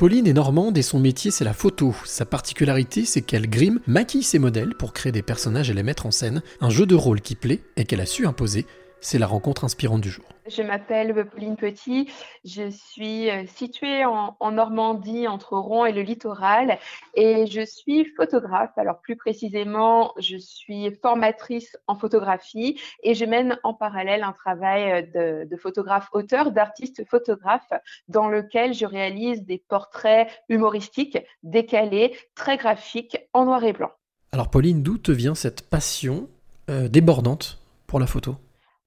Pauline est normande et son métier c'est la photo. Sa particularité c'est qu'elle grime, maquille ses modèles pour créer des personnages et les mettre en scène, un jeu de rôle qui plaît et qu'elle a su imposer. C'est la rencontre inspirante du jour. Je m'appelle Pauline Petit, je suis euh, située en, Normandie entre Rouen et le littoral et je suis photographe. Alors plus précisément, je suis formatrice en photographie et je mène en parallèle un travail euh, de, de photographe-auteur, d'artiste photographe dans lequel je réalise des portraits humoristiques, décalés, très graphiques, en noir et blanc. Alors Pauline, d'où te vient cette passion euh, débordante pour la photo?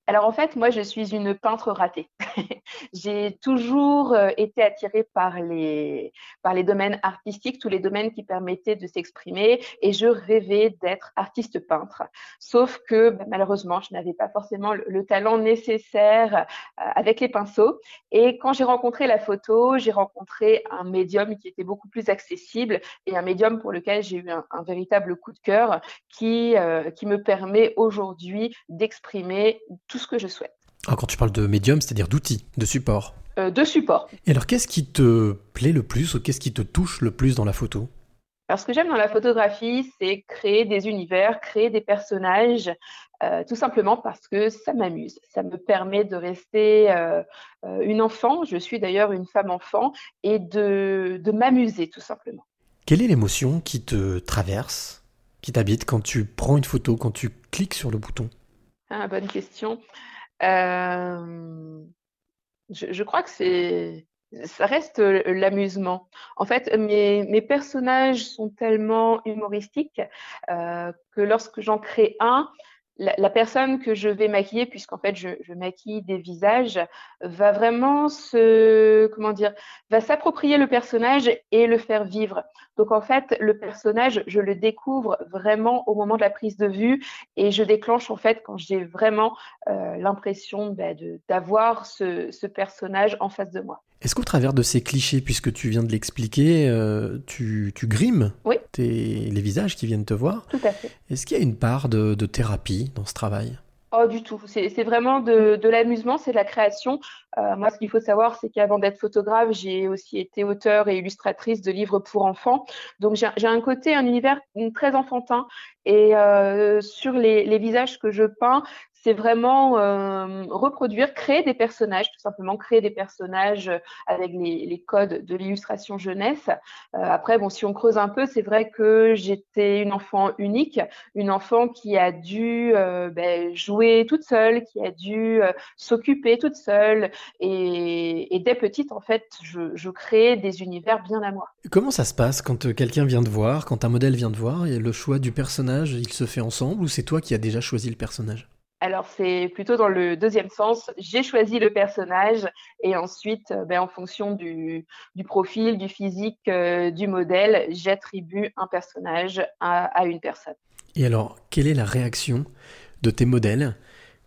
Alors en fait, moi, je suis une peintre ratée. j'ai toujours euh, été attirée par les, par les domaines artistiques, tous les domaines qui permettaient de s'exprimer, et je rêvais d'être artiste peintre. Sauf que bah, malheureusement, je n'avais pas forcément le, talent nécessaire euh, avec les pinceaux. Et quand j'ai rencontré la photo, j'ai rencontré un médium qui était beaucoup plus accessible et un médium pour lequel j'ai eu un, véritable coup de cœur qui, euh, qui me permet aujourd'hui d'exprimer tout ce que je souhaite. Alors quand tu parles de médium, c'est-à-dire d'outils, de support euh, De support. Et alors qu'est-ce qui te plaît le plus ou qu'est-ce qui te touche le plus dans la photo? Alors, ce que j'aime dans la photographie, c'est créer des univers, créer des personnages, euh, tout simplement parce que ça m'amuse. Ça me permet de rester euh, une enfant, je suis d'ailleurs une femme enfant, et de, de m'amuser, tout simplement. Quelle est l'émotion qui te traverse, qui t'habite quand tu prends une photo, quand tu cliques sur le bouton? Ah, bonne question. Euh, je, crois que ça reste l'amusement. En fait, mes, personnages sont tellement humoristiques euh, que lorsque j'en crée un, la, personne que je vais maquiller, puisqu'en fait je, maquille des visages, va vraiment se, comment dire, va s'approprier le personnage et le faire vivre. Donc en fait, le personnage, je le découvre vraiment au moment de la prise de vue et je déclenche en fait quand j'ai vraiment euh, l'impression bah, d'avoir ce, ce personnage en face de moi. Est-ce qu'au travers de ces clichés, puisque tu viens de l'expliquer, euh, tu, tu, grimes? Les visages qui viennent te voir Tout à fait. Est-ce qu'il y a une part de, thérapie dans ce travail? Oh, du tout. C'est vraiment de, l'amusement, c'est de la création. Euh, moi, ce qu'il faut savoir, c'est qu'avant d'être photographe, j'ai aussi été auteur et illustratrice de livres pour enfants. Donc, j'ai un côté, un univers très enfantin. Et euh, sur les, les, visages que je peins, c'est vraiment euh, reproduire, créer des personnages, tout simplement créer des personnages avec les, codes de l'illustration jeunesse. Euh, après, bon, si on creuse un peu, c'est vrai que j'étais une enfant unique, une enfant qui a dû euh, ben, jouer toute seule, qui a dû s'occuper toute seule, et, dès petite, en fait, je, je créais des univers bien à moi. Comment ça se passe quand quelqu'un vient te voir, quand un modèle vient te voir, le choix du personnage, il se fait ensemble, ou c'est toi qui as déjà choisi le personnage? Alors c'est plutôt dans le deuxième sens. J'ai choisi le personnage et ensuite, euh, ben, en fonction du, profil, du physique, euh, du modèle, j'attribue un personnage à une personne. Et alors, quelle est la réaction de tes modèles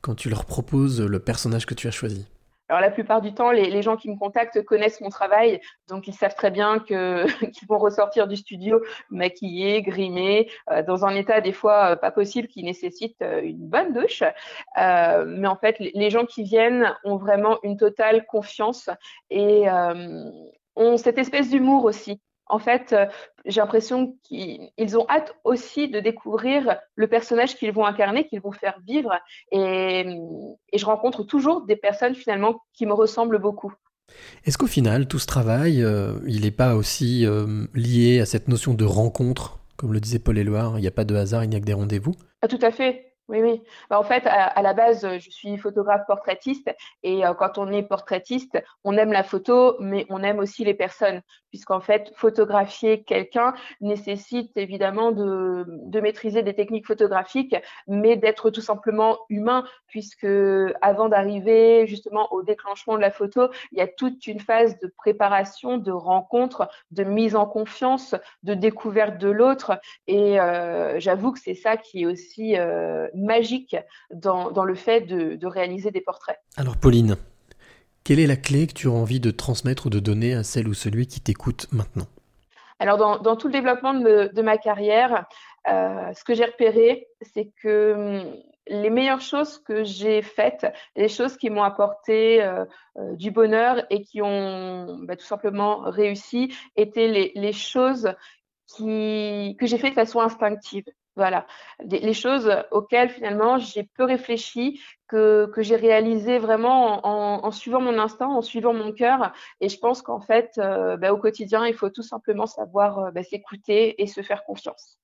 quand tu leur proposes le personnage que tu as choisi? Alors la plupart du temps, les, gens qui me contactent connaissent mon travail, donc ils savent très bien qu'ils vont ressortir du studio maquillés, grimés, euh, dans un état des fois euh, pas possible qui nécessite euh, une bonne douche. mais en fait, les gens qui viennent ont vraiment une totale confiance et ont cette espèce d'humour aussi en fait, euh, j'ai l'impression qu'ils ont hâte aussi de découvrir le personnage qu'ils vont incarner, qu'ils vont faire vivre. Et, je rencontre toujours des personnes finalement qui me ressemblent beaucoup. Est-ce qu'au final, tout ce travail, euh, il n'est pas aussi euh, lié à cette notion de rencontre Comme le disait Paul Éluard, il n'y a pas de hasard, il n'y a que des rendez-vous? Ah, Tout à fait. Oui, oui. Bah, en fait, à, la base, je suis photographe portraitiste et euh, quand on est portraitiste, on aime la photo, mais on aime aussi les personnes, puisqu'en fait, photographier quelqu'un nécessite évidemment de, maîtriser des techniques photographiques, mais d'être tout simplement humain, puisque avant d'arriver justement au déclenchement de la photo, il y a toute une phase de préparation, de rencontre, de mise en confiance, de découverte de l'autre. Et euh, j'avoue que c'est ça qui est aussi euh, magique dans, le fait de, réaliser des portraits. Alors Pauline, quelle est la clé que tu as envie de transmettre ou de donner à celle ou celui qui t'écoute maintenant? Alors, dans, tout le développement de, ma carrière, euh, ce que j'ai repéré, c'est que hum, les meilleures choses que j'ai faites, les choses qui m'ont apporté euh, euh, du bonheur et qui ont bah, tout simplement réussi, étaient les, les choses qui, que j'ai fait de façon instinctive. Voilà, les choses auxquelles finalement j'ai peu réfléchi, que, que j'ai réalisé vraiment en, suivant mon instinct, en suivant mon cœur. Et je pense qu'en fait, euh, bah, au quotidien, il faut tout simplement savoir bah, s'écouter et se faire confiance.